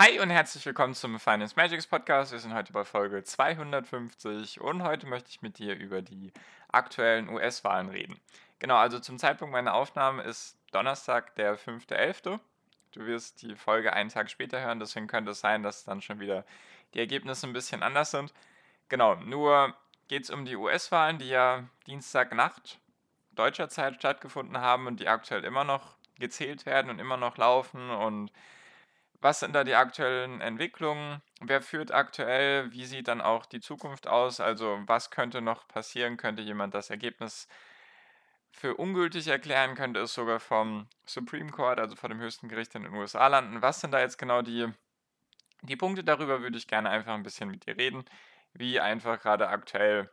Hi und herzlich willkommen zum Finance Magics Podcast. Wir sind heute bei Folge 250 und heute möchte ich mit dir über die aktuellen US-Wahlen reden. Genau, also zum Zeitpunkt meiner Aufnahme ist Donnerstag, der 5.11. Du wirst die Folge einen Tag später hören, deswegen könnte es sein, dass dann schon wieder die Ergebnisse ein bisschen anders sind. Genau, nur geht es um die US-Wahlen, die ja Dienstagnacht deutscher Zeit stattgefunden haben und die aktuell immer noch gezählt werden und immer noch laufen und was sind da die aktuellen Entwicklungen? Wer führt aktuell? Wie sieht dann auch die Zukunft aus? Also was könnte noch passieren? Könnte jemand das Ergebnis für ungültig erklären? Könnte es sogar vom Supreme Court, also vor dem höchsten Gericht in den USA landen? Was sind da jetzt genau die, die Punkte? Darüber würde ich gerne einfach ein bisschen mit dir reden, wie einfach gerade aktuell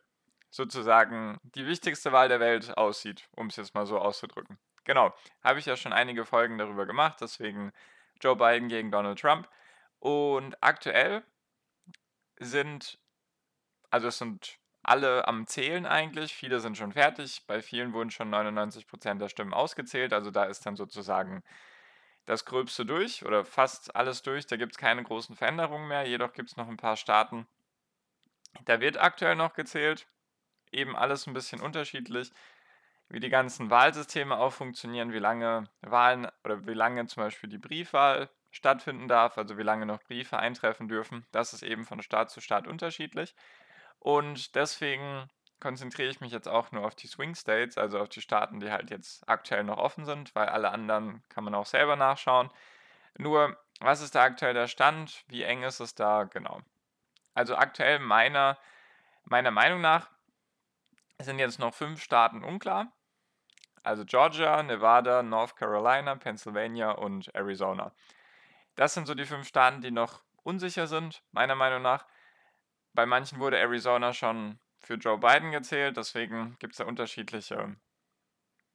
sozusagen die wichtigste Wahl der Welt aussieht, um es jetzt mal so auszudrücken. Genau, habe ich ja schon einige Folgen darüber gemacht, deswegen Joe Biden gegen Donald Trump. Und aktuell sind, also es sind alle am Zählen eigentlich. Viele sind schon fertig. Bei vielen wurden schon 99% der Stimmen ausgezählt. Also da ist dann sozusagen das Gröbste durch oder fast alles durch. Da gibt es keine großen Veränderungen mehr. Jedoch gibt es noch ein paar Staaten. Da wird aktuell noch gezählt. Eben alles ein bisschen unterschiedlich wie die ganzen Wahlsysteme auch funktionieren, wie lange Wahlen oder wie lange zum Beispiel die Briefwahl stattfinden darf, also wie lange noch Briefe eintreffen dürfen. Das ist eben von Staat zu Staat unterschiedlich. Und deswegen konzentriere ich mich jetzt auch nur auf die Swing States, also auf die Staaten, die halt jetzt aktuell noch offen sind, weil alle anderen kann man auch selber nachschauen. Nur, was ist da aktuell der Stand? Wie eng ist es da? Genau. Also aktuell meiner, meiner Meinung nach sind jetzt noch fünf Staaten unklar. Also Georgia, Nevada, North Carolina, Pennsylvania und Arizona. Das sind so die fünf Staaten, die noch unsicher sind, meiner Meinung nach. Bei manchen wurde Arizona schon für Joe Biden gezählt, deswegen gibt es da unterschiedliche,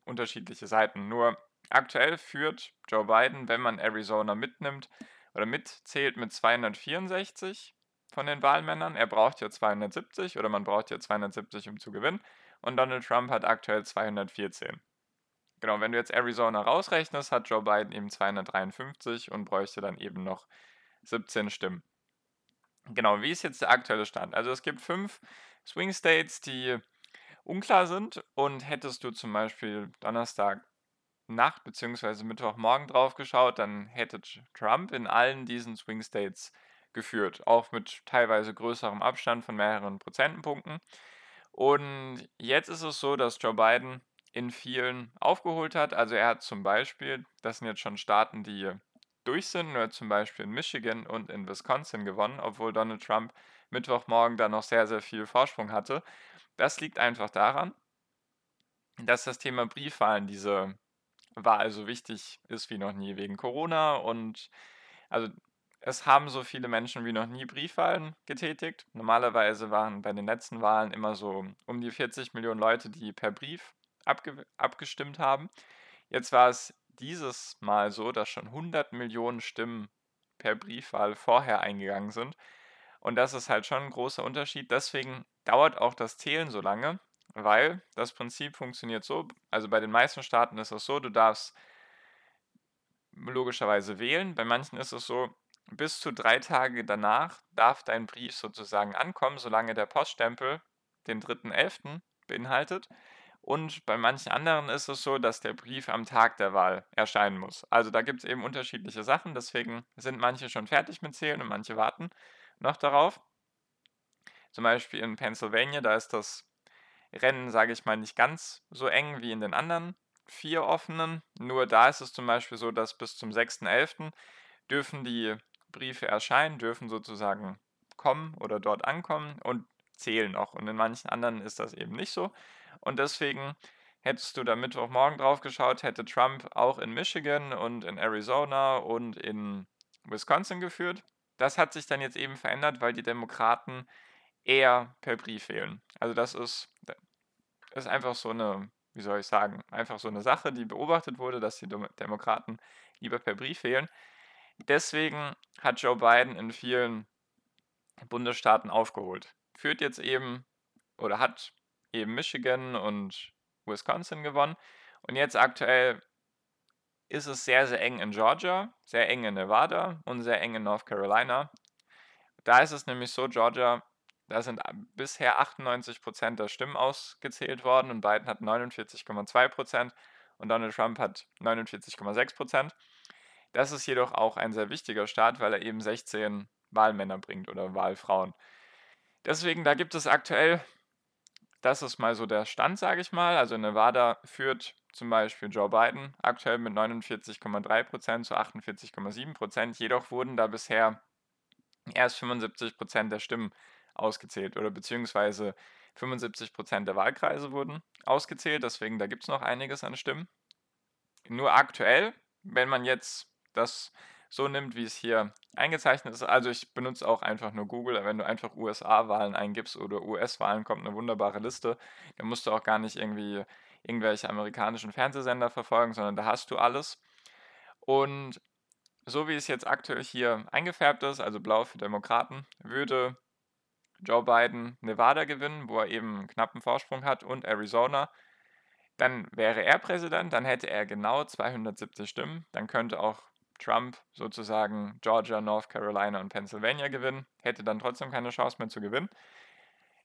unterschiedliche Seiten. Nur aktuell führt Joe Biden, wenn man Arizona mitnimmt oder mitzählt, mit 264 von den Wahlmännern. Er braucht ja 270 oder man braucht ja 270, um zu gewinnen. Und Donald Trump hat aktuell 214. Genau, wenn du jetzt Arizona rausrechnest, hat Joe Biden eben 253 und bräuchte dann eben noch 17 Stimmen. Genau, wie ist jetzt der aktuelle Stand? Also es gibt fünf Swing States, die unklar sind und hättest du zum Beispiel Donnerstag Nacht bzw. Mittwochmorgen drauf geschaut, dann hätte Trump in allen diesen Swing States geführt, auch mit teilweise größerem Abstand von mehreren Prozentpunkten. Und jetzt ist es so, dass Joe Biden in vielen aufgeholt hat. Also er hat zum Beispiel, das sind jetzt schon Staaten, die durch sind, nur zum Beispiel in Michigan und in Wisconsin gewonnen, obwohl Donald Trump Mittwochmorgen da noch sehr, sehr viel Vorsprung hatte. Das liegt einfach daran, dass das Thema Briefwahlen diese Wahl so wichtig ist wie noch nie wegen Corona und also es haben so viele Menschen wie noch nie Briefwahlen getätigt. Normalerweise waren bei den letzten Wahlen immer so um die 40 Millionen Leute, die per Brief abge abgestimmt haben. Jetzt war es dieses Mal so, dass schon 100 Millionen Stimmen per Briefwahl vorher eingegangen sind. Und das ist halt schon ein großer Unterschied. Deswegen dauert auch das Zählen so lange, weil das Prinzip funktioniert so. Also bei den meisten Staaten ist es so, du darfst logischerweise wählen. Bei manchen ist es so, bis zu drei Tage danach darf dein Brief sozusagen ankommen, solange der Poststempel den 3.11. beinhaltet. Und bei manchen anderen ist es so, dass der Brief am Tag der Wahl erscheinen muss. Also da gibt es eben unterschiedliche Sachen, deswegen sind manche schon fertig mit Zählen und manche warten noch darauf. Zum Beispiel in Pennsylvania, da ist das Rennen, sage ich mal, nicht ganz so eng wie in den anderen vier offenen. Nur da ist es zum Beispiel so, dass bis zum 6.11. dürfen die Briefe erscheinen, dürfen sozusagen kommen oder dort ankommen und zählen auch. Und in manchen anderen ist das eben nicht so. Und deswegen hättest du da Mittwochmorgen drauf geschaut, hätte Trump auch in Michigan und in Arizona und in Wisconsin geführt. Das hat sich dann jetzt eben verändert, weil die Demokraten eher per Brief wählen. Also das ist, ist einfach so eine, wie soll ich sagen, einfach so eine Sache, die beobachtet wurde, dass die Demokraten lieber per Brief wählen. Deswegen hat Joe Biden in vielen Bundesstaaten aufgeholt. Führt jetzt eben oder hat eben Michigan und Wisconsin gewonnen. Und jetzt aktuell ist es sehr, sehr eng in Georgia, sehr eng in Nevada und sehr eng in North Carolina. Da ist es nämlich so, Georgia, da sind bisher 98% der Stimmen ausgezählt worden und Biden hat 49,2% und Donald Trump hat 49,6%. Das ist jedoch auch ein sehr wichtiger Staat, weil er eben 16 Wahlmänner bringt oder Wahlfrauen. Deswegen, da gibt es aktuell, das ist mal so der Stand, sage ich mal. Also Nevada führt zum Beispiel Joe Biden aktuell mit 49,3% zu 48,7%. Jedoch wurden da bisher erst 75% der Stimmen ausgezählt oder beziehungsweise 75% der Wahlkreise wurden ausgezählt. Deswegen, da gibt es noch einiges an Stimmen. Nur aktuell, wenn man jetzt das so nimmt, wie es hier eingezeichnet ist. Also ich benutze auch einfach nur Google. Wenn du einfach USA-Wahlen eingibst oder US-Wahlen, kommt eine wunderbare Liste. Da musst du auch gar nicht irgendwie irgendwelche amerikanischen Fernsehsender verfolgen, sondern da hast du alles. Und so wie es jetzt aktuell hier eingefärbt ist, also blau für Demokraten, würde Joe Biden Nevada gewinnen, wo er eben einen knappen Vorsprung hat, und Arizona. Dann wäre er Präsident, dann hätte er genau 270 Stimmen. Dann könnte auch Trump sozusagen Georgia, North Carolina und Pennsylvania gewinnen, hätte dann trotzdem keine Chance mehr zu gewinnen.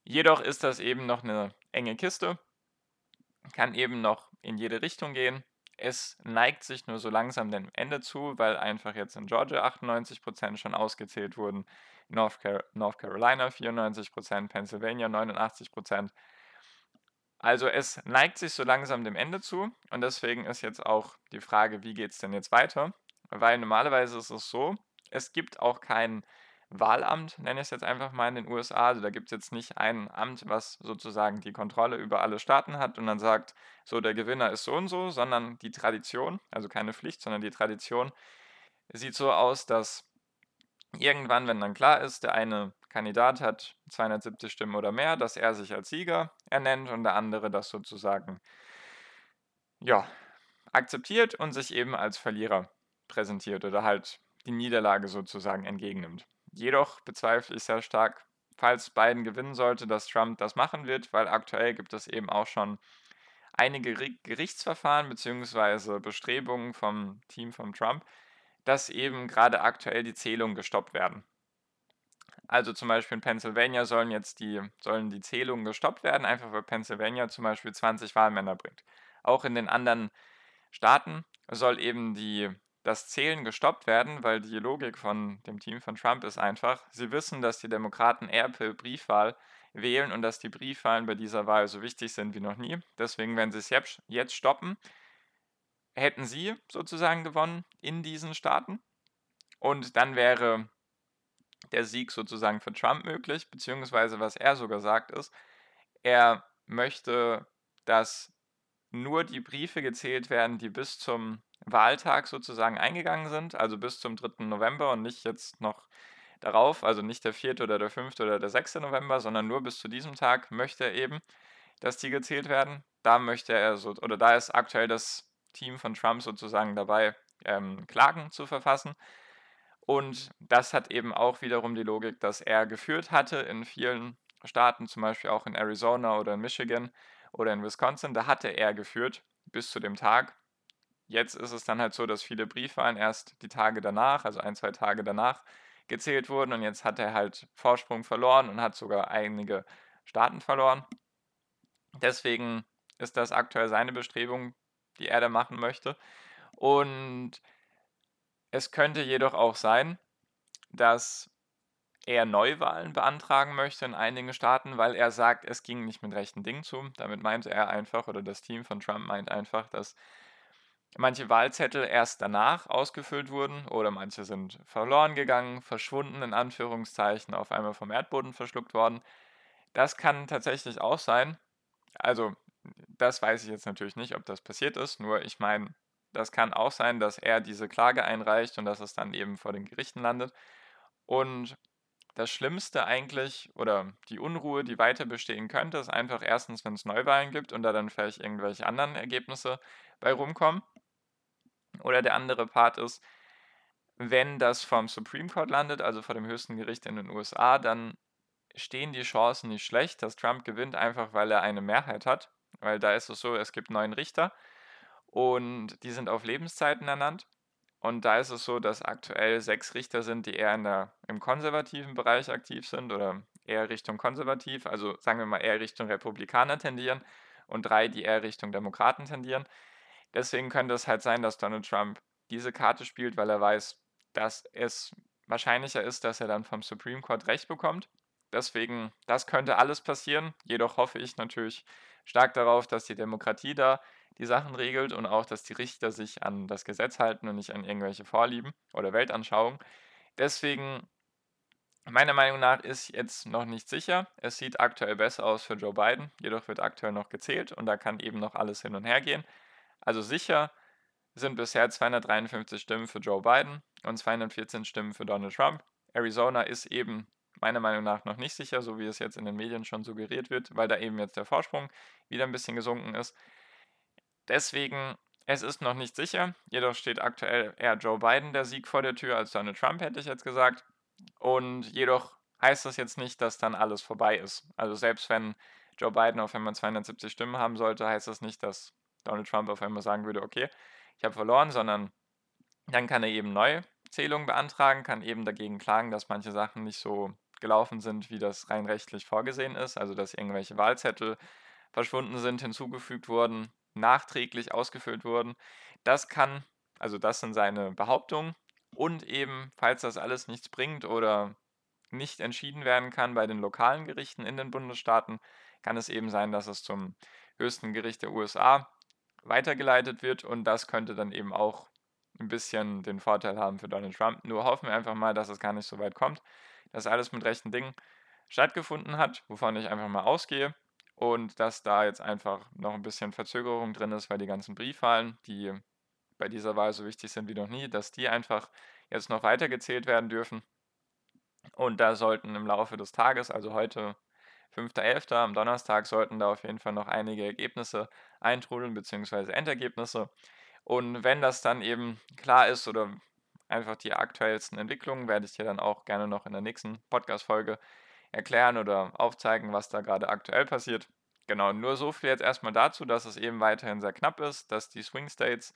Jedoch ist das eben noch eine enge Kiste, kann eben noch in jede Richtung gehen. Es neigt sich nur so langsam dem Ende zu, weil einfach jetzt in Georgia 98% schon ausgezählt wurden, North, Car North Carolina 94%, Pennsylvania 89%. Also es neigt sich so langsam dem Ende zu und deswegen ist jetzt auch die Frage, wie geht es denn jetzt weiter? Weil normalerweise ist es so, es gibt auch kein Wahlamt, nenne ich es jetzt einfach mal in den USA. Also da gibt es jetzt nicht ein Amt, was sozusagen die Kontrolle über alle Staaten hat und dann sagt, so der Gewinner ist so und so, sondern die Tradition, also keine Pflicht, sondern die Tradition sieht so aus, dass irgendwann, wenn dann klar ist, der eine Kandidat hat 270 Stimmen oder mehr, dass er sich als Sieger ernennt und der andere das sozusagen ja, akzeptiert und sich eben als Verlierer präsentiert oder halt die Niederlage sozusagen entgegennimmt. Jedoch bezweifle ich sehr stark, falls Biden gewinnen sollte, dass Trump das machen wird, weil aktuell gibt es eben auch schon einige Gerichtsverfahren bzw. Bestrebungen vom Team von Trump, dass eben gerade aktuell die Zählungen gestoppt werden. Also zum Beispiel in Pennsylvania sollen jetzt die, sollen die Zählungen gestoppt werden, einfach weil Pennsylvania zum Beispiel 20 Wahlmänner bringt. Auch in den anderen Staaten soll eben die das Zählen gestoppt werden, weil die Logik von dem Team von Trump ist einfach, sie wissen, dass die Demokraten eher per Briefwahl wählen und dass die Briefwahlen bei dieser Wahl so wichtig sind wie noch nie. Deswegen, wenn sie es jetzt stoppen, hätten sie sozusagen gewonnen in diesen Staaten. Und dann wäre der Sieg sozusagen für Trump möglich, beziehungsweise was er sogar sagt ist, er möchte, dass nur die Briefe gezählt werden, die bis zum Wahltag sozusagen eingegangen sind, also bis zum 3. November und nicht jetzt noch darauf, also nicht der 4. oder der 5. oder der 6. November, sondern nur bis zu diesem Tag möchte er eben, dass die gezählt werden. Da möchte er so, oder da ist aktuell das Team von Trump sozusagen dabei, ähm, Klagen zu verfassen. Und das hat eben auch wiederum die Logik, dass er geführt hatte in vielen Staaten, zum Beispiel auch in Arizona oder in Michigan oder in Wisconsin. Da hatte er geführt bis zu dem Tag. Jetzt ist es dann halt so, dass viele Briefwahlen erst die Tage danach, also ein, zwei Tage danach, gezählt wurden und jetzt hat er halt Vorsprung verloren und hat sogar einige Staaten verloren. Deswegen ist das aktuell seine Bestrebung, die er da machen möchte. Und es könnte jedoch auch sein, dass er Neuwahlen beantragen möchte in einigen Staaten, weil er sagt, es ging nicht mit rechten Dingen zu. Damit meinte er einfach, oder das Team von Trump meint einfach, dass manche Wahlzettel erst danach ausgefüllt wurden oder manche sind verloren gegangen, verschwunden in Anführungszeichen, auf einmal vom Erdboden verschluckt worden. Das kann tatsächlich auch sein. Also, das weiß ich jetzt natürlich nicht, ob das passiert ist, nur ich meine, Das kann auch sein, dass er diese Klage einreicht und dass es dann eben vor den Gerichten landet. Und das Schlimmste eigentlich oder die Unruhe, die weiter bestehen könnte, ist einfach erstens, wenn es Neuwahlen gibt und da dann vielleicht irgendwelche anderen Ergebnisse bei rumkommen. Oder der andere Part ist, wenn das vom Supreme Court landet, also vor dem höchsten Gericht in den USA, dann stehen die Chancen nicht schlecht, dass Trump gewinnt, einfach weil er eine Mehrheit hat. Weil da ist es so, es gibt neun Richter und die sind auf Lebenszeiten ernannt. Und da ist es so, dass aktuell sechs Richter sind, die eher der, im konservativen Bereich aktiv sind oder eher Richtung konservativ, also sagen wir mal eher Richtung Republikaner tendieren und drei, die eher Richtung Demokraten tendieren. Deswegen könnte es halt sein, dass Donald Trump diese Karte spielt, weil er weiß, dass es wahrscheinlicher ist, dass er dann vom Supreme Court Recht bekommt. Deswegen, das könnte alles passieren. Jedoch hoffe ich natürlich stark darauf, dass die Demokratie da die Sachen regelt und auch, dass die Richter sich an das Gesetz halten und nicht an irgendwelche Vorlieben oder Weltanschauungen. Deswegen, meiner Meinung nach, ist jetzt noch nicht sicher. Es sieht aktuell besser aus für Joe Biden, jedoch wird aktuell noch gezählt und da kann eben noch alles hin und her gehen. Also sicher sind bisher 253 Stimmen für Joe Biden und 214 Stimmen für Donald Trump. Arizona ist eben meiner Meinung nach noch nicht sicher, so wie es jetzt in den Medien schon suggeriert wird, weil da eben jetzt der Vorsprung wieder ein bisschen gesunken ist. Deswegen, es ist noch nicht sicher. Jedoch steht aktuell eher Joe Biden der Sieg vor der Tür als Donald Trump, hätte ich jetzt gesagt. Und jedoch heißt das jetzt nicht, dass dann alles vorbei ist. Also selbst wenn Joe Biden auf einmal 270 Stimmen haben sollte, heißt das nicht, dass Donald Trump auf einmal sagen würde, okay, ich habe verloren, sondern dann kann er eben neue Zählungen beantragen, kann eben dagegen klagen, dass manche Sachen nicht so gelaufen sind, wie das rein rechtlich vorgesehen ist, also dass irgendwelche Wahlzettel verschwunden sind, hinzugefügt wurden, nachträglich ausgefüllt wurden. Das kann, also das sind seine Behauptungen. Und eben, falls das alles nichts bringt oder nicht entschieden werden kann bei den lokalen Gerichten in den Bundesstaaten, kann es eben sein, dass es zum höchsten Gericht der USA weitergeleitet wird und das könnte dann eben auch ein bisschen den Vorteil haben für Donald Trump. Nur hoffen wir einfach mal, dass es gar nicht so weit kommt, dass alles mit rechten Dingen stattgefunden hat, wovon ich einfach mal ausgehe und dass da jetzt einfach noch ein bisschen Verzögerung drin ist, weil die ganzen Briefwahlen, die bei dieser Wahl so wichtig sind wie noch nie, dass die einfach jetzt noch weitergezählt werden dürfen. Und da sollten im Laufe des Tages, also heute 5.11. am Donnerstag, sollten da auf jeden Fall noch einige Ergebnisse eintrudeln, beziehungsweise Endergebnisse. Und wenn das dann eben klar ist oder einfach die aktuellsten Entwicklungen, werde ich dir dann auch gerne noch in der nächsten Podcast-Folge erklären oder aufzeigen, was da gerade aktuell passiert. Genau, nur so viel jetzt erstmal dazu, dass es eben weiterhin sehr knapp ist, dass die Swing States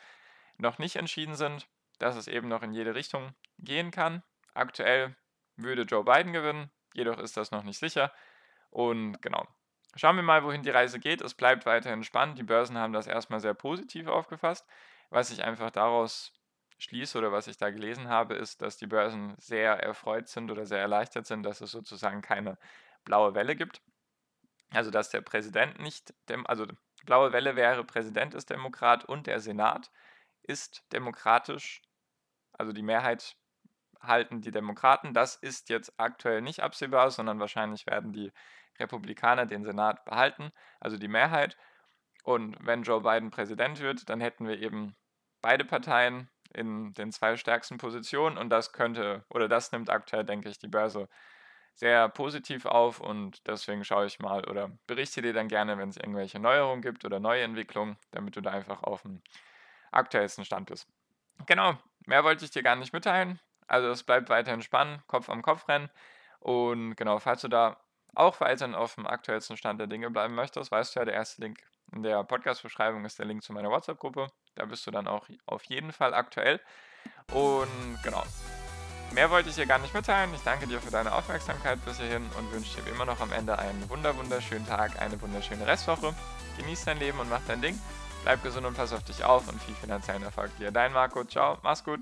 noch nicht entschieden sind, dass es eben noch in jede Richtung gehen kann. Aktuell würde Joe Biden gewinnen, jedoch ist das noch nicht sicher. Und genau, schauen wir mal, wohin die Reise geht. Es bleibt weiterhin spannend. Die Börsen haben das erstmal sehr positiv aufgefasst, was ich einfach daraus schließe oder was ich da gelesen habe, ist, dass die Börsen sehr erfreut sind oder sehr erleichtert sind, dass es sozusagen keine blaue Welle gibt. Also dass der Präsident nicht, also blaue Welle wäre, Präsident ist Demokrat und der Senat ist demokratisch, also die Mehrheit halten die Demokraten. Das ist jetzt aktuell nicht absehbar, sondern wahrscheinlich werden die Republikaner den Senat behalten, also die Mehrheit. Und wenn Joe Biden Präsident wird, dann hätten wir eben beide Parteien in den zwei stärksten Positionen und das könnte oder das nimmt aktuell, denke ich, die Börse sehr positiv auf und deswegen schaue ich mal oder berichte dir dann gerne, wenn es irgendwelche Neuerungen gibt oder neue Entwicklungen, damit du da einfach auf dem aktuellsten Stand bist. Genau, mehr wollte ich dir gar nicht mitteilen. Also es bleibt weiterhin spannend, Kopf am Kopf rennen und genau, falls du da auch weiterhin auf dem aktuellsten Stand der Dinge bleiben möchtest, weißt du ja, der erste Link in der Podcast-Beschreibung ist der Link zu meiner WhatsApp-Gruppe. Da bist du dann auch auf jeden Fall aktuell. Und genau. Mehr wollte ich dir gar nicht mitteilen. Ich danke dir für deine Aufmerksamkeit bis hierhin und wünsche dir wie immer noch am Ende einen wunder wunderschönen Tag, eine wunderschöne Restwoche. Genieß dein Leben und mach dein Ding. Bleib gesund und pass auf dich auf und viel finanziellen Erfolg dir. Dein Marco. Ciao. Mach's gut.